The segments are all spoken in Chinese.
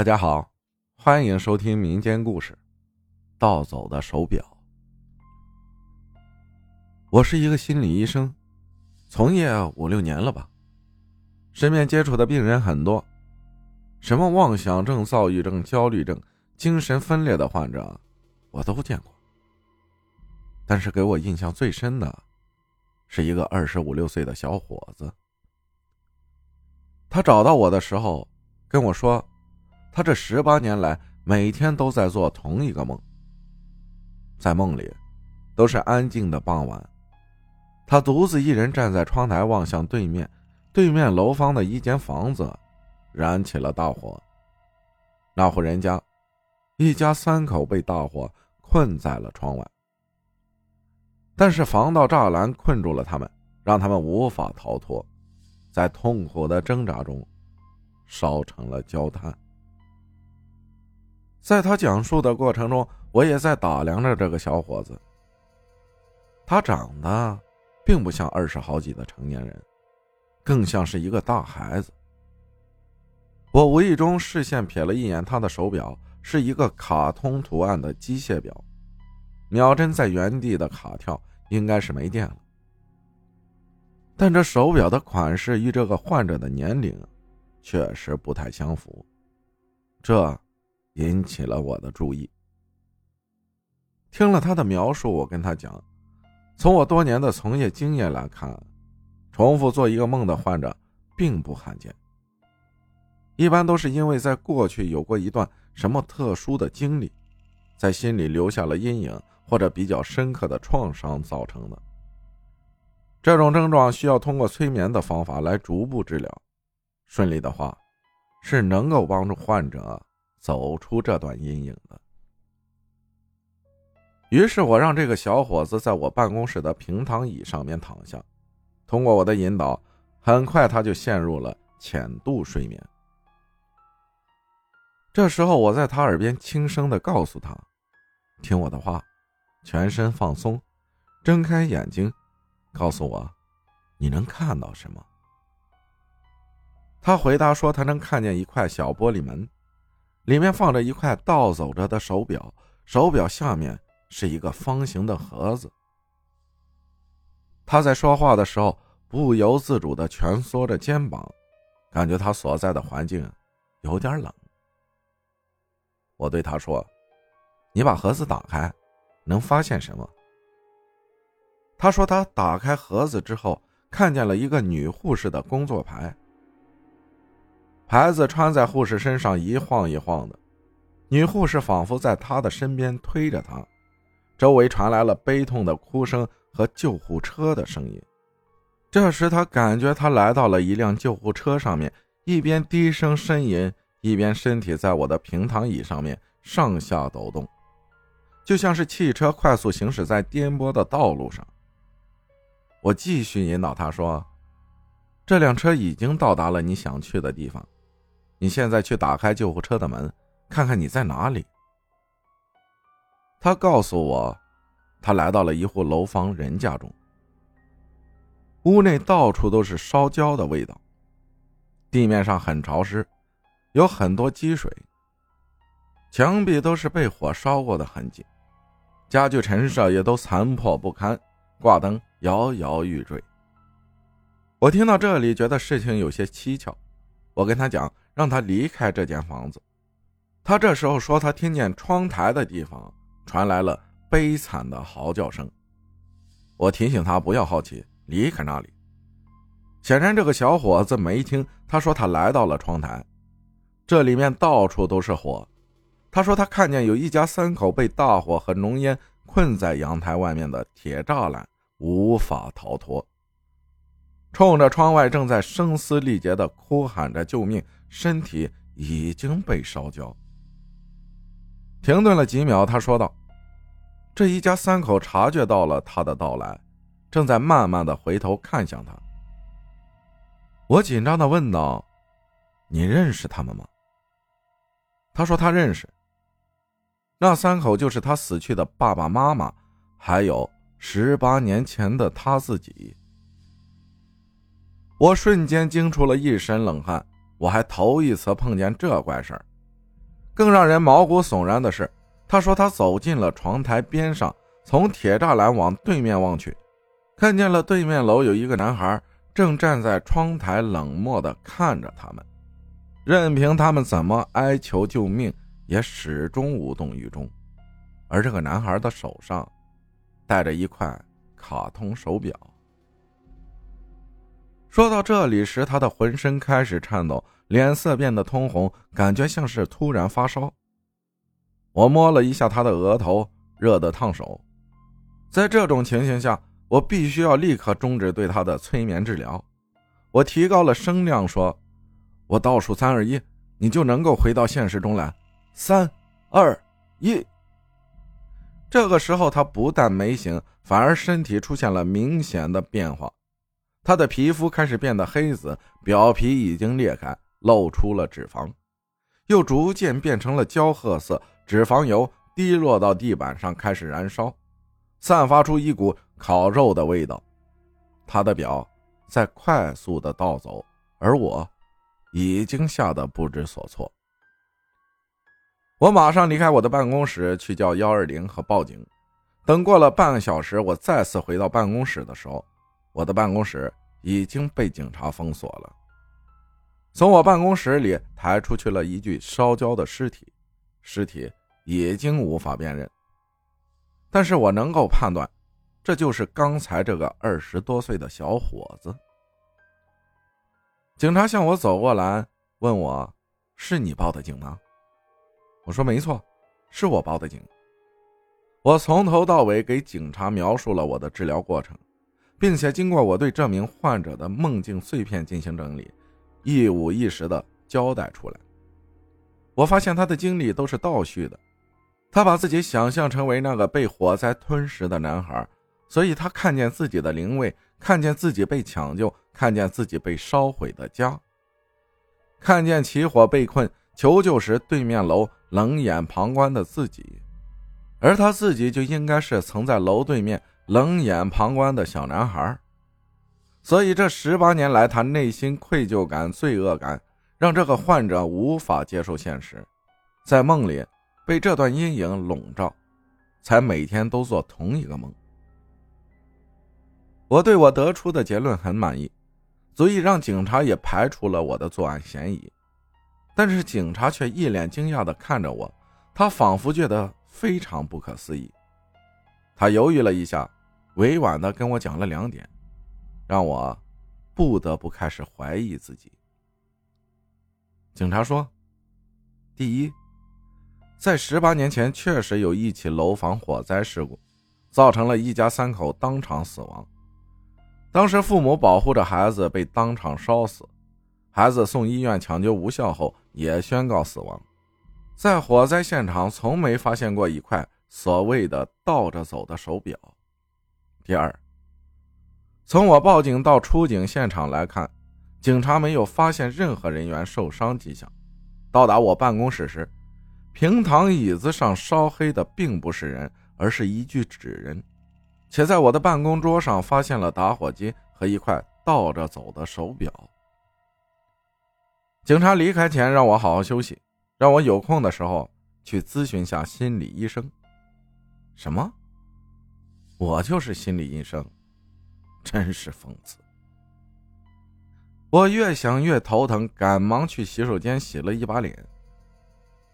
大家好，欢迎收听民间故事《盗走的手表》。我是一个心理医生，从业五六年了吧，身边接触的病人很多，什么妄想症、躁郁症、焦虑症、精神分裂的患者，我都见过。但是给我印象最深的，是一个二十五六岁的小伙子。他找到我的时候，跟我说。他这十八年来，每天都在做同一个梦。在梦里，都是安静的傍晚，他独自一人站在窗台，望向对面，对面楼房的一间房子，燃起了大火。那户人家，一家三口被大火困在了窗外，但是防盗栅栏困住了他们，让他们无法逃脱，在痛苦的挣扎中，烧成了焦炭。在他讲述的过程中，我也在打量着这个小伙子。他长得并不像二十好几的成年人，更像是一个大孩子。我无意中视线瞥了一眼他的手表，是一个卡通图案的机械表，秒针在原地的卡跳，应该是没电了。但这手表的款式与这个患者的年龄确实不太相符，这。引起了我的注意。听了他的描述，我跟他讲，从我多年的从业经验来看，重复做一个梦的患者并不罕见。一般都是因为在过去有过一段什么特殊的经历，在心里留下了阴影或者比较深刻的创伤造成的。这种症状需要通过催眠的方法来逐步治疗，顺利的话，是能够帮助患者。走出这段阴影的。于是我让这个小伙子在我办公室的平躺椅上面躺下，通过我的引导，很快他就陷入了浅度睡眠。这时候我在他耳边轻声的告诉他：“听我的话，全身放松，睁开眼睛，告诉我，你能看到什么？”他回答说：“他能看见一块小玻璃门。”里面放着一块倒走着的手表，手表下面是一个方形的盒子。他在说话的时候不由自主的蜷缩着肩膀，感觉他所在的环境有点冷。我对他说：“你把盒子打开，能发现什么？”他说：“他打开盒子之后，看见了一个女护士的工作牌。”牌子穿在护士身上一晃一晃的，女护士仿佛在他的身边推着他，周围传来了悲痛的哭声和救护车的声音。这时他感觉他来到了一辆救护车上面，一边低声呻吟，一边身体在我的平躺椅上面上下抖动，就像是汽车快速行驶在颠簸的道路上。我继续引导他说：“这辆车已经到达了你想去的地方。”你现在去打开救护车的门，看看你在哪里。他告诉我，他来到了一户楼房人家中。屋内到处都是烧焦的味道，地面上很潮湿，有很多积水。墙壁都是被火烧过的痕迹，家具陈设也都残破不堪，挂灯摇摇欲坠。我听到这里，觉得事情有些蹊跷。我跟他讲。让他离开这间房子。他这时候说，他听见窗台的地方传来了悲惨的嚎叫声。我提醒他不要好奇，离开那里。显然，这个小伙子没听。他说他来到了窗台，这里面到处都是火。他说他看见有一家三口被大火和浓烟困在阳台外面的铁栅栏，无法逃脱。冲着窗外正在声嘶力竭的哭喊着救命。身体已经被烧焦。停顿了几秒，他说道：“这一家三口察觉到了他的到来，正在慢慢的回头看向他。”我紧张的问道：“你认识他们吗？”他说：“他认识。那三口就是他死去的爸爸妈妈，还有十八年前的他自己。”我瞬间惊出了一身冷汗。我还头一次碰见这怪事儿，更让人毛骨悚然的是，他说他走进了窗台边上，从铁栅栏往对面望去，看见了对面楼有一个男孩正站在窗台，冷漠地看着他们，任凭他们怎么哀求救命，也始终无动于衷。而这个男孩的手上戴着一块卡通手表。说到这里时，他的浑身开始颤抖，脸色变得通红，感觉像是突然发烧。我摸了一下他的额头，热得烫手。在这种情形下，我必须要立刻终止对他的催眠治疗。我提高了声量说：“我倒数三二一，你就能够回到现实中来。三、二、一。”这个时候，他不但没醒，反而身体出现了明显的变化。他的皮肤开始变得黑紫，表皮已经裂开，露出了脂肪，又逐渐变成了焦褐色。脂肪油滴落到地板上，开始燃烧，散发出一股烤肉的味道。他的表在快速的倒走，而我已经吓得不知所措。我马上离开我的办公室，去叫幺二零和报警。等过了半个小时，我再次回到办公室的时候。我的办公室已经被警察封锁了。从我办公室里抬出去了一具烧焦的尸体，尸体已经无法辨认，但是我能够判断，这就是刚才这个二十多岁的小伙子。警察向我走过来，问我：“是你报的警吗？”我说：“没错，是我报的警。”我从头到尾给警察描述了我的治疗过程。并且经过我对这名患者的梦境碎片进行整理，一五一十的交代出来。我发现他的经历都是倒叙的，他把自己想象成为那个被火灾吞噬的男孩，所以他看见自己的灵位，看见自己被抢救，看见自己被烧毁的家，看见起火被困求救时对面楼冷眼旁观的自己，而他自己就应该是曾在楼对面。冷眼旁观的小男孩，所以这十八年来，他内心愧疚感、罪恶感，让这个患者无法接受现实，在梦里被这段阴影笼罩，才每天都做同一个梦。我对我得出的结论很满意，足以让警察也排除了我的作案嫌疑。但是警察却一脸惊讶地看着我，他仿佛觉得非常不可思议。他犹豫了一下。委婉的跟我讲了两点，让我不得不开始怀疑自己。警察说：“第一，在十八年前确实有一起楼房火灾事故，造成了一家三口当场死亡。当时父母保护着孩子被当场烧死，孩子送医院抢救无效后也宣告死亡。在火灾现场从没发现过一块所谓的倒着走的手表。”第二，从我报警到出警现场来看，警察没有发现任何人员受伤迹象。到达我办公室时，平躺椅子上烧黑的并不是人，而是一具纸人，且在我的办公桌上发现了打火机和一块倒着走的手表。警察离开前让我好好休息，让我有空的时候去咨询下心理医生。什么？我就是心理医生，真是讽刺。我越想越头疼，赶忙去洗手间洗了一把脸。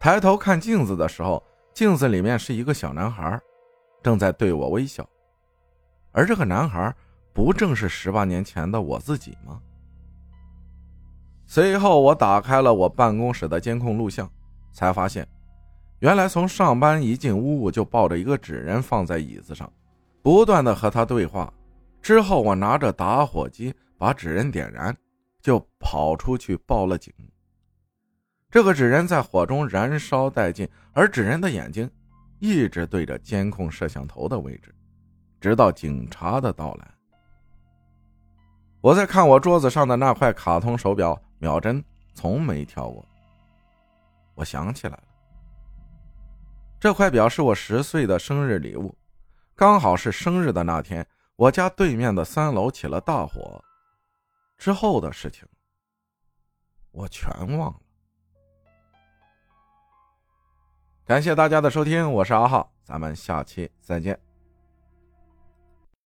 抬头看镜子的时候，镜子里面是一个小男孩，正在对我微笑。而这个男孩，不正是十八年前的我自己吗？随后，我打开了我办公室的监控录像，才发现，原来从上班一进屋我就抱着一个纸人放在椅子上。不断的和他对话，之后我拿着打火机把纸人点燃，就跑出去报了警。这个纸人在火中燃烧殆尽，而纸人的眼睛一直对着监控摄像头的位置，直到警察的到来。我在看我桌子上的那块卡通手表，秒针从没跳过。我想起来了，这块表是我十岁的生日礼物。刚好是生日的那天，我家对面的三楼起了大火，之后的事情我全忘了。感谢大家的收听，我是阿浩，咱们下期再见。